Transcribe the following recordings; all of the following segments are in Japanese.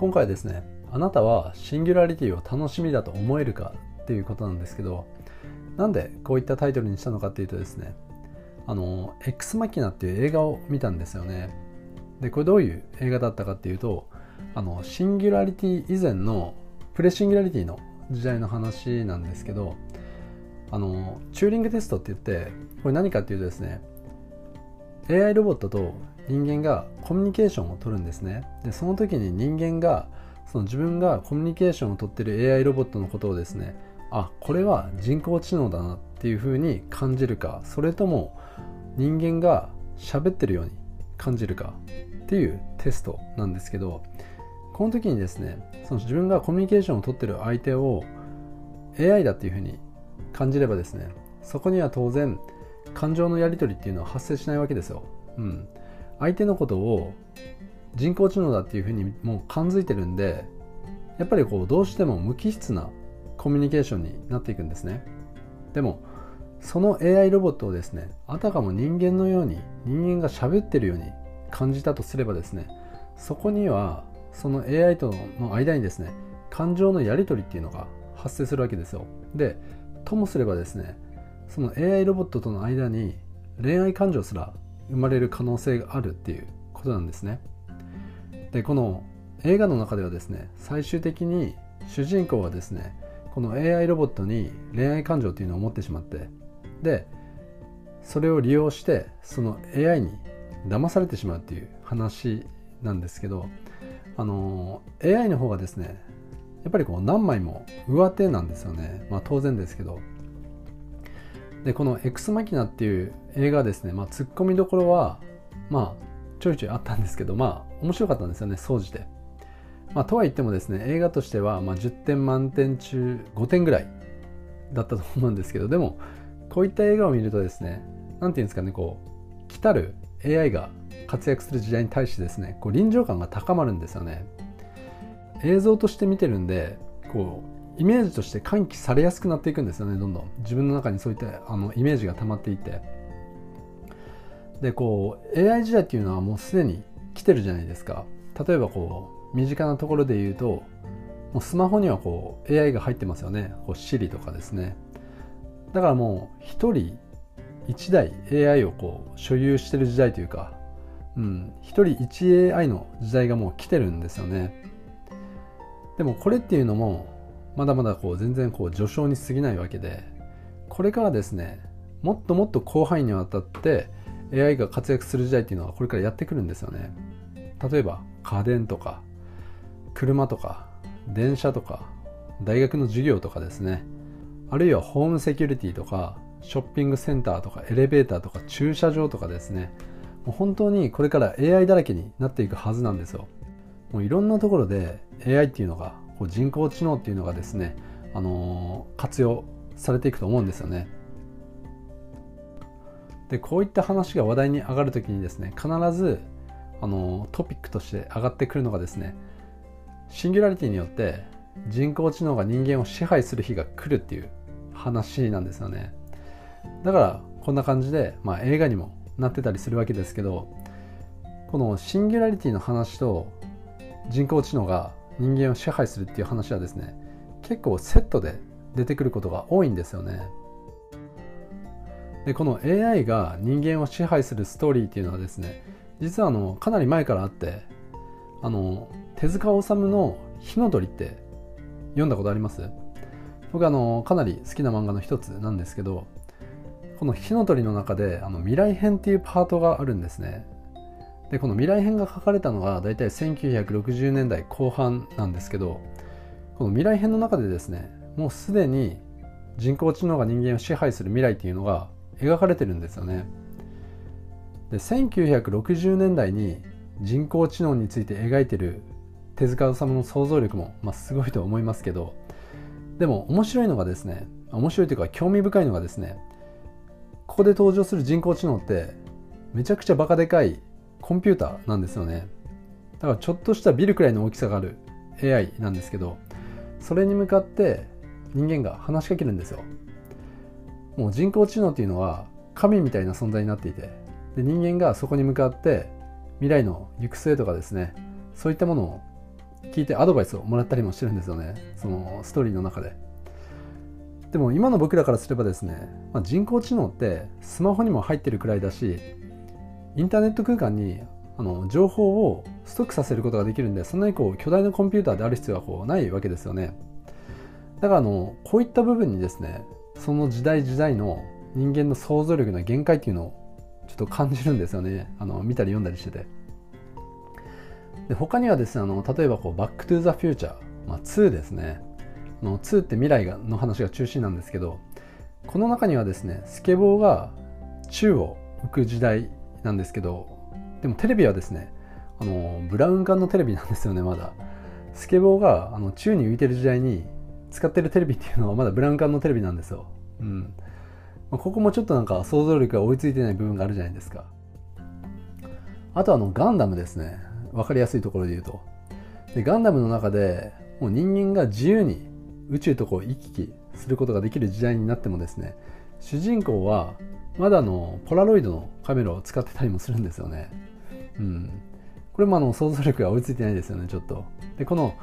今回ですねあなたはシンギュラリティを楽しみだと思えるかっていうことなんですけどなんでこういったタイトルにしたのかっていうとですねあの「エクスマキナ」っていう映画を見たんですよね。でこれどういう映画だったかっていうとあのシンギュラリティ以前のプレシンギュラリティの時代の話なんですけどあのチューリングテストって言ってこれ何かっていうとですね AI ロボットと人間がコミュニケーションを取るんですねでその時に人間がその自分がコミュニケーションを取ってる AI ロボットのことをですねあこれは人工知能だなっていうふうに感じるかそれとも人間が喋ってるように感じるかっていうテストなんですけどこの時にですねその自分がコミュニケーションを取ってる相手を AI だっていうふうに感じればですねそこには当然感情のやり取りっていうのは発生しないわけですよ。うん、相手のことを人工知能だっていうふうにもう感づいてるんでやっぱりこうどうしても無機質なコミュニケーションになっていくんですね。でもその AI ロボットをですねあたかも人間のように人間が喋ってるように感じたとすればですねそこにはその AI との間にですね感情のやり取りっていうのが発生するわけですよ。でともすればですねその AI ロボットとの間に恋愛感情すら生まれる可能性があるっていうことなんですね。でこの映画の中ではですね最終的に主人公はですねこの AI ロボットに恋愛感情っていうのを持ってしまってでそれを利用してその AI に騙されてしまうっていう話なんですけどあの AI の方がですねやっぱりこう何枚も上手なんですよね。まあ当然ですけどでこの「エクスマキナ」っていう映画ですね、まあ、ツッコミどころはまあちょいちょいあったんですけどまあ面白かったんですよね総じて。まあ、とは言ってもですね映画としてはま10点満点中5点ぐらいだったと思うんですけどでもこういった映画を見るとですね何て言うんですかねこう来たる AI が活躍する時代に対してですねこう臨場感が高まるんですよね映像として見てるんでこうイメージとして喚起されやすくなっていくんですよねどんどん。自分の中にそういったあのイメージが溜まっていって。でこう AI 時代っていうのはもうすでに来てるじゃないですか。例えばこう身近なところで言うともうスマホにはこう AI が入ってますよね。こう Siri とかですね。だからもう一人一台 AI をこう所有してる時代というかうん一人一 AI の時代がもう来てるんですよね。でもこれっていうのもまだまだこう全然こう序章に過ぎないわけでこれからですねもっともっと広範囲にわたって AI が活躍する時代っていうのはこれからやってくるんですよね。例えば家電とか車とか電車とか大学の授業とかですね。あるいはホームセキュリティとかショッピングセンターとかエレベーターとか駐車場とかですね。もう本当にこれから AI だらけになっていくはずなんですよ。もういろんなところで AI っていうのがこう人工知能っていうのがですね、あの、活用されていくと思うんですよね。でこういった話が話題に上がるときにですね必ずあのトピックとして上がってくるのがですねシンギュラリティによって人工知能が人間を支配する日が来るっていう話なんですよね。だからこんな感じで、まあ、映画にもなってたりするわけですけどこのシンギュラリティの話と人工知能が人間を支配するっていう話はですね結構セットで出てくることが多いんですよね。でこの AI が人間を支配するストーリーっていうのはですね実はあのかなり前からあってあの手塚治虫の「火の鳥」って読んだことあります？僕あのかなり好きな漫画の一つなんですけどこの「火の鳥」の中であの未来編っていうパートがあるんですね。でこの未来編が書かれたのが大体1960年代後半なんですけどこの未来編の中でですねもうすでに人工知能が人間を支配する未来っていうのが描かれてるんですよね。で1960年代に人工知能について描いてる手塚治虫の想像力も、まあ、すごいと思いますけどでも面白いのがですね面白いというか興味深いのがですねここで登場する人工知能ってめちゃくちゃバカでかいコンピューターなんですよね。だからちょっとしたビルくらいの大きさがある AI なんですけどそれに向かって人間が話しかけるんですよ。もう人工知能っていうのは神みたいな存在になっていてで人間がそこに向かって未来の行く末とかですねそういったものを聞いてアドバイスをもらったりもしてるんですよね。そのストーリーの中で。でも今の僕らからすればですね、まあ、人工知能ってスマホにも入ってるくらいだしインターネット空間にあの情報をストックさせることができるんでそんなにこう巨大なコンピューターである必要はこうないわけですよね。だからあのこういった部分にですねその時代時代の人間の想像力の限界っていうのをちょっと感じるんですよね。あの見たり読んだりしてて。で他にはですねあの例えばこう「バック・トゥ・ザ・フューチャー」まあ、2ですね。の2って未来がの話が中心なんですけどこの中にはですねスケボーが宙を浮く時代なんですけどでもテレビはですねあのブラウン管のテレビなんですよねまだ。スケボーがあの宙に浮いてる時代に使ってるテレビっていうのはまだブラウン管のテレビなんですよ、うん。ま、ここもちょっとなんか想像力が追いついてない部分があるじゃないですか。あとあのガンダムですね。分かりやすいところで言うと。でガンダムの中でもう人間が自由に宇宙とこう行き来することができる時代になってもですね主人公はまだあのポラロイドのカメラを使ってたりもするんですよね。うん、これもあの想像力が追いついてないですよねちょっと。でこの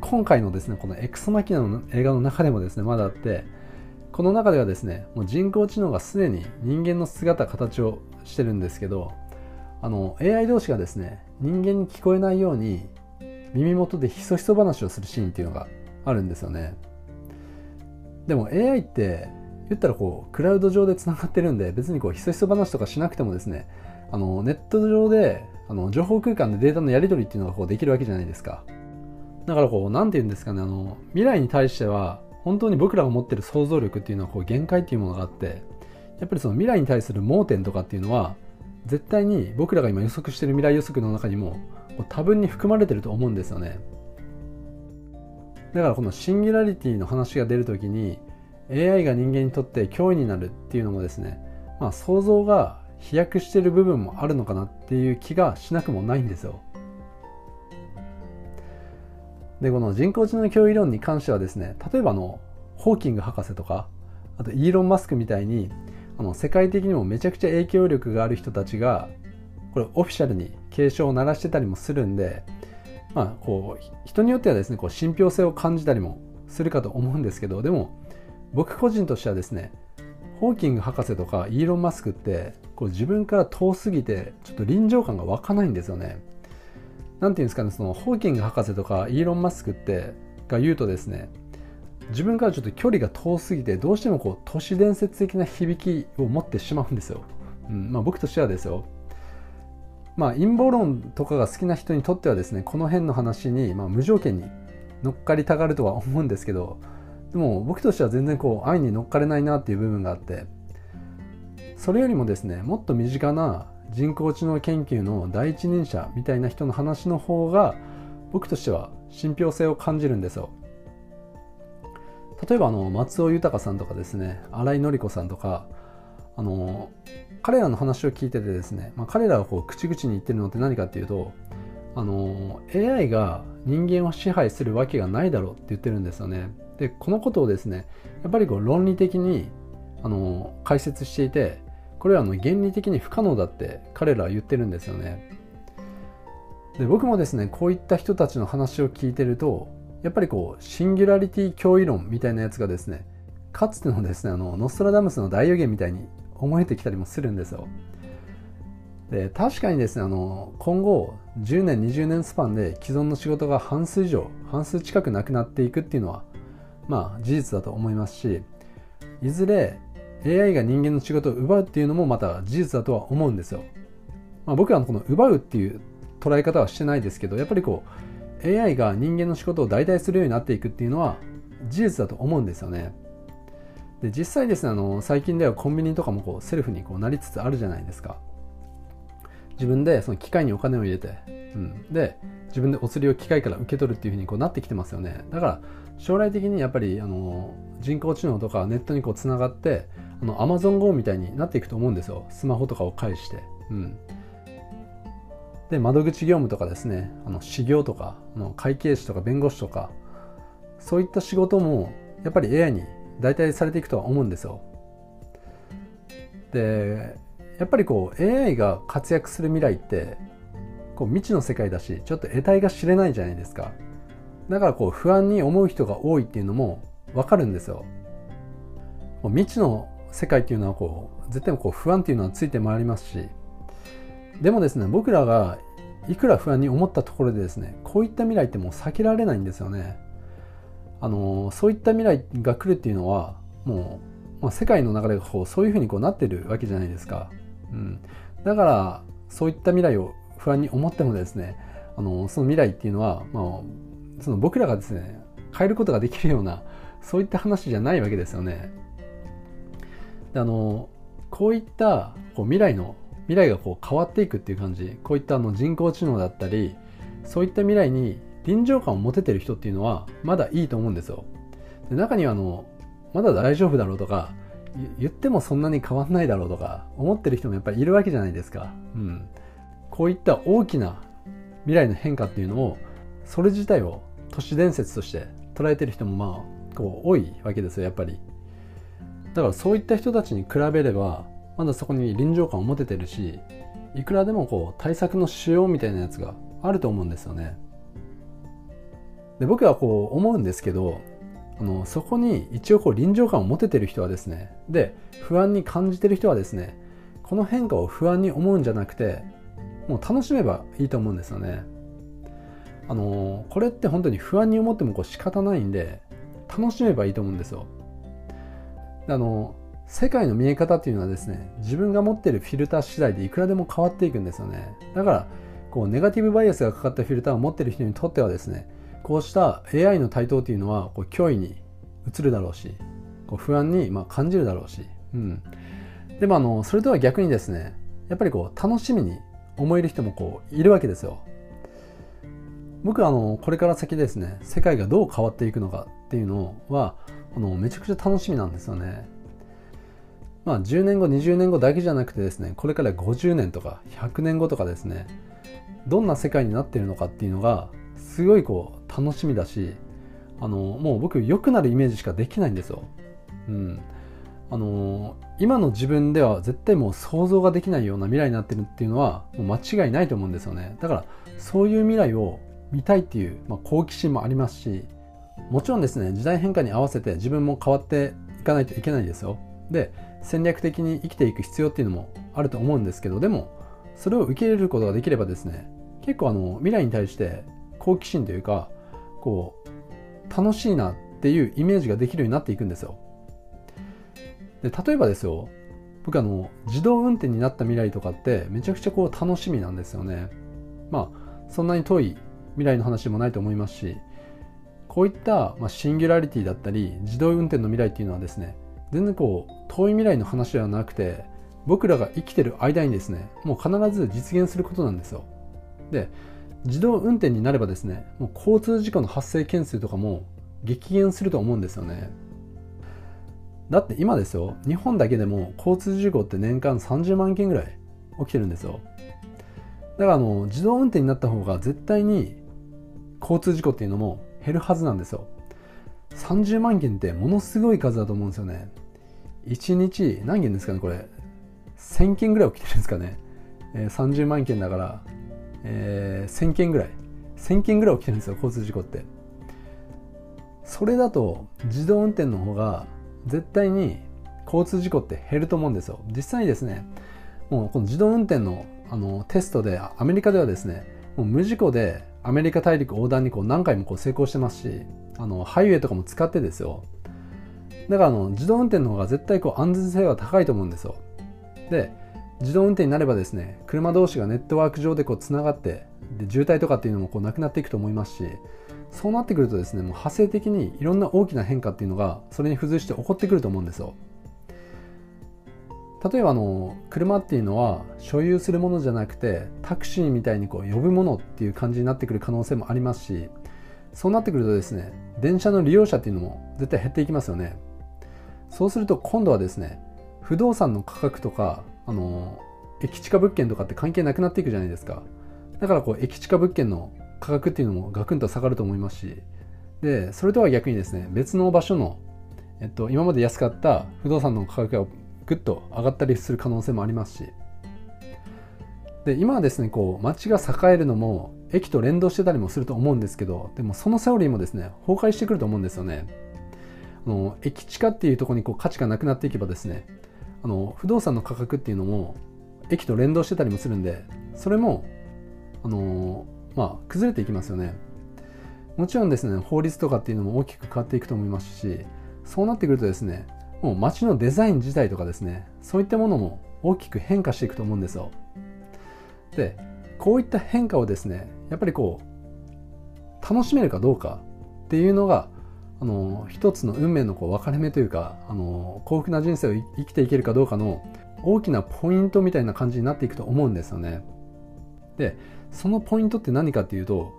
今回のですねこのエクソマキナの映画の中でもですねまだあってこの中ではですねもう人工知能がすでに人間の姿形をしてるんですけどあの AI 同士がですね人間に聞こえないように耳元でひそひそ話をするシーンっていうのがあるんですよねでも AI って言ったらこうクラウド上でつながってるんで別にこうひそひそ話とかしなくてもですねあのネット上であの情報空間でデータのやり取りっていうのがこうできるわけじゃないですか。だからこう何て言うんですかねあの未来に対しては本当に僕らが持ってる想像力っていうのはこう限界っていうものがあってやっぱりその未来に対する盲点とかっていうのは絶対に僕らが今予測してる未来予測の中にも多分に含まれてると思うんですよね。だからこのシンギュラリティの話が出るときに AI が人間にとって脅威になるっていうのもですね、まあ、想像が飛躍してる部分もあるのかなっていう気がしなくもないんですよ。でこの人工知能脅威論に関してはですね例えばのホーキング博士とかあとイーロン・マスクみたいにあの世界的にもめちゃくちゃ影響力がある人たちがこれオフィシャルに警鐘を鳴らしてたりもするんでまあこう人によってはですねこう信憑性を感じたりもするかと思うんですけどでも僕個人としてはですねホーキング博士とかイーロン・マスクってこう自分から遠すぎてちょっと臨場感が湧かないんですよね。なんていうんですかねそのホーキング博士とかイーロン・マスクってが言うとですね自分からちょっと距離が遠すぎてどうしてもこう都市伝説的な響きを持ってしまうんですよ。うんまあ、僕としてはですよ。まあ陰謀論とかが好きな人にとってはですねこの辺の話に、ま、無条件に乗っかりたがるとは思うんですけどでも僕としては全然こう愛に乗っかれないなっていう部分があってそれよりもですねもっと身近な人工知能研究の第一人者みたいな人の話の方が僕としては信憑性を感じるんですよ。例えばあの松尾豊さんとかですね新井紀子さんとかあの彼らの話を聞いててですね、まあ、彼らがこう口々に言ってるのって何かっていうとあの AI が人間を支配するわけがないだろうって言ってるんですよね。でこのことをですねやっぱりこう論理的にあの解説していてこれはあの原理的に不可能だって彼らは言ってるんですよね。で僕もですねこういった人たちの話を聞いてるとやっぱりこうシンギュラリティ脅威論みたいなやつがですねかつてのですねあのノストラダムスの大予言みたいに思えてきたりもするんですよ。で確かにですねあの今後10年20年スパンで既存の仕事が半数以上半数近くなくなっていくっていうのはまあ事実だと思いますしいずれ AI が人間の仕事を奪うっていうのもまた事実だとは思うんですよ。まあ、僕はこの奪うっていう捉え方はしてないですけどやっぱりこう AI が人間の仕事を代替するようになっていくっていうのは事実だと思うんですよね。で実際ですねあの最近ではコンビニとかもこうセルフにこうなりつつあるじゃないですか。自分でその機械にお金を入れて、うん、で自分でお釣りを機械から受け取るっていうふうにこうなってきてますよね。だから将来的にやっぱりあの人工知能とかネットにこうつながってあの AmazonGo みたいになっていくと思うんですよ。スマホとかを介して、うん、で窓口業務とかですね。あの修行とかあの会計士とか弁護士とかそういった仕事もやっぱり AI に代替されていくとは思うんですよ。でやっぱりこう AI が活躍する未来ってこう未知の世界だしちょっと得体が知れないじゃないですか。だからこう不安に思う人が多いっていうのもわかるんですよ。未知の世界っていうのはこう絶対こう不安っていうのはついて回りますし。でもですね僕らがいくら不安に思ったところでですねこういった未来ってもう避けられないんですよね。あのそういった未来が来るっていうのはもう、まあ、世界の流れがこうそういうふうにこうなってるわけじゃないですか、うん、だからそういった未来を不安に思ってもですねあのその未来っていうのは、まあ、その僕らがですね変えることができるようなそういった話じゃないわけですよね。であのこういったこう未来の未来がこう変わっていくっていう感じこういったあの人工知能だったりそういった未来に臨場感を持ててる人っていうのはまだいいと思うんですよ。で中にはあのまだ大丈夫だろうとか言ってもそんなに変わんないだろうとか思ってる人もやっぱりいるわけじゃないですか、うん、こういった大きな未来の変化っていうのをそれ自体を都市伝説として捉えてる人もまあこう多いわけですよやっぱり。だからそういった人たちに比べればまだそこに臨場感を持ててるしいくらでもこう対策のしようみたいなやつがあると思うんですよね。で僕はこう思うんですけどあのそこに一応こう臨場感を持ててる人はですねで不安に感じてる人はですねこの変化を不安に思うんじゃなくてもう楽しめばいいと思うんですよね。あのこれって本当に不安に思ってもこう仕方ないんで楽しめばいいと思うんですよ。あの世界の見え方っていうのはですね自分が持ってるフィルター次第でいくらでも変わっていくんですよね。だからこうネガティブバイアスがかかったフィルターを持ってる人にとってはですねこうした AI の台頭っていうのはこう脅威に移るだろうしこう不安にまあ感じるだろうし、うん、でもあのそれとは逆にですねやっぱりこう楽しみに思える人もこういるわけですよ。僕はあのこれから先ですね世界がどう変わっていくのかっていうのはあのめちゃくちゃ楽しみなんですよね。まあ10年後20年後だけじゃなくてですねこれから50年とか100年後とかですねどんな世界になっているのかっていうのがすごいこう楽しみだしあのもう僕良くなるイメージしかできないんですよ。うん、あの今の自分では絶対もう想像ができないような未来になってるっていうのはもう間違いないと思うんですよね。だからそういう未来を見たいっていう、まあ、好奇心もありますしもちろんですね時代変化に合わせて自分も変わっていかないといけないですよ。で戦略的に生きていく必要っていうのもあると思うんですけどでもそれを受け入れることができればですね結構あの未来に対して好奇心というかこう楽しいなっていうイメージができるようになっていくんですよ。で例えばですよ僕あの自動運転になった未来とかってめちゃくちゃこう楽しみなんですよね。まあそんなに遠い未来の話でもないと思いますしこういった、まあ、シンギュラリティだったり自動運転の未来っていうのはですね全然こう遠い未来の話ではなくて僕らが生きてる間にですねもう必ず実現することなんですよ。で自動運転になればですねもう交通事故の発生件数とかも激減すると思うんですよね。だって今ですよ日本だけでも交通事故って年間30万件ぐらい起きてるんですよ。だからあの自動運転になった方が絶対に交通事故っていうのも減るはずなんですよ。30万件ってものすごい数だと思うんですよね。1日何件ですかねこれ。1000件ぐらい起きてるんですかね、えー、30万件だからえー、1000件ぐらい。1000件ぐらい起きてるんですよ交通事故って。それだと自動運転の方が絶対に交通事故って減ると思うんですよ。実際にですねもうこの自動運転のあのテストでアメリカではですねもう無事故でアメリカ大陸横断にこう何回もこう成功してますしあのハイウェイとかも使ってですよ。だからあの自動運転の方が絶対こう安全性は高いと思うんですよ。で自動運転になればですね車同士がネットワーク上でこうつながってで渋滞とかっていうのもこうなくなっていくと思いますしそうなってくるとですねもう派生的にいろんな大きな変化っていうのがそれに付随して起こってくると思うんですよ。例えばあの車っていうのは所有するものじゃなくてタクシーみたいにこう呼ぶものっていう感じになってくる可能性もありますしそうなってくるとですね電車の利用者っていうのも絶対減っていきますよね。そうすると今度はですね不動産の価格とかあの駅地下物件とかって関係なくなっていくじゃないですか。だからこう駅地下物件の価格っていうのもガクンと下がると思いますし。でそれとは逆にですね別の場所の、えっと、今まで安かった不動産の価格がぐっと上がったりする可能性もありますし。で今はですねこう街が栄えるのも駅と連動してたりもすると思うんですけどでもそのセオリーもですね崩壊してくると思うんですよね。あの駅地下っていうところにこう価値がなくなっていけばですねあの不動産の価格っていうのも駅と連動してたりもするんでそれもあのまあ崩れていきますよね。もちろんですね法律とかっていうのも大きく変わっていくと思いますしそうなってくるとですねもう街のデザイン自体とかですねそういったものも大きく変化していくと思うんですよ。でこういった変化をですねやっぱりこう楽しめるかどうかっていうのがあの一つの運命のこう分かれ目というかあの幸福な人生を生きていけるかどうかの大きなポイントみたいな感じになっていくと思うんですよね。でそのポイントって何かっていうと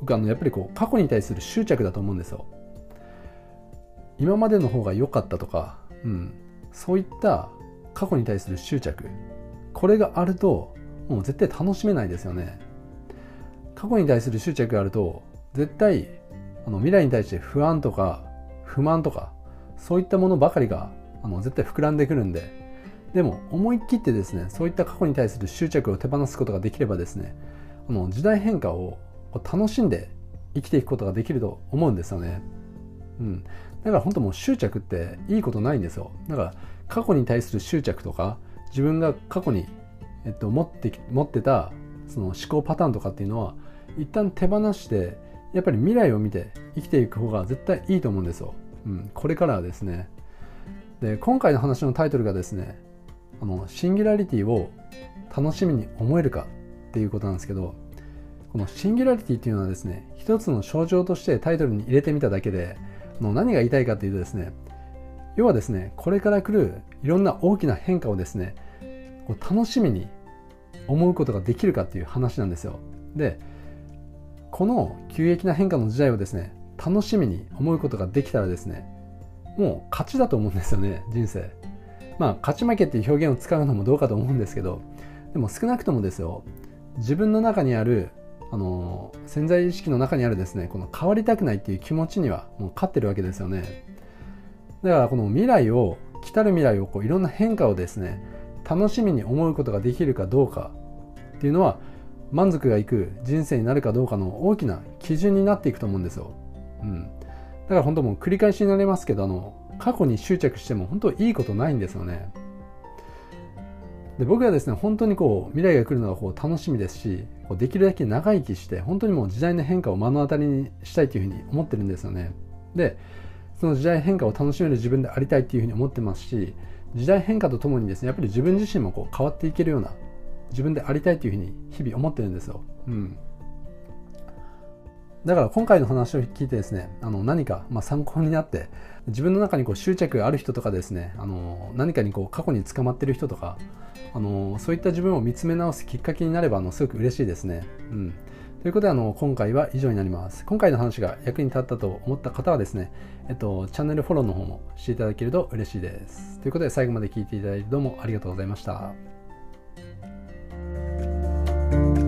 僕あのやっぱりこう過去に対する執着だと思うんですよ。今までの方が良かったとか、うん、そういった過去に対する執着これがあるともう絶対楽しめないですよね。過去に対する執着があると絶対あの未来に対して不安とか不満とかそういったものばかりがあの絶対膨らんでくるんででも思い切ってですねそういった過去に対する執着を手放すことができればですねあの時代変化を楽しんで生きていくことができると思うんですよね。うん、だから本当もう執着っていいことないんですよ。だから過去に対する執着とか自分が過去に、えっと、持って持ってたその思考パターンとかっていうのは一旦手放してやっぱり未来を見て生きていく方が絶対いいと思うんですよ。うん、これからはですね。で今回の話のタイトルがですねあのシンギュラリティを楽しみに思えるかっていうことなんですけどこのシンギュラリティっていうのはですね一つの象徴としてタイトルに入れてみただけでの何が言いたいかというとですね要はですねこれから来るいろんな大きな変化をですねこう楽しみに思うことができるかっていう話なんですよでこの急激な変化の時代をですね楽しみに思うことができたらですねもう勝ちだと思うんですよね人生。まあ勝ち負けっていう表現を使うのもどうかと思うんですけどでも少なくともですよ自分の中にあるあの潜在意識の中にあるですねこの変わりたくないっていう気持ちにはもう勝ってるわけですよね。だからこの未来を来たる未来をこういろんな変化をですね楽しみに思うことができるかどうかっていうのは満足がいく人生になるかどうかの大きな基準になっていくと思うんですよ、うん、だから本当もう繰り返しになりますけどあの過去に執着しても本当いいことないんですよね。で僕はですね本当にこう未来が来るのがこう楽しみですしこうできるだけ長生きして本当にもう時代の変化を目の当たりにしたいというふうに思ってるんですよね。でその時代変化を楽しめる自分でありたいっていうふうに思ってますし時代変化とともにですねやっぱり自分自身もこう変わっていけるような自分でありたいというふうに日々思ってるんですよ、うん、だから今回の話を聞いてですねあの何かま参考になって自分の中にこう執着がある人とかですねあの何かにこう過去に捕まってる人とかあのそういった自分を見つめ直すきっかけになればあのすごく嬉しいですね。うんということであの今回は以上になります。今回の話が役に立ったと思った方はですね、えっと、チャンネルフォローの方もしていただけると嬉しいです。ということで最後まで聞いていただいてどうもありがとうございました。Bye.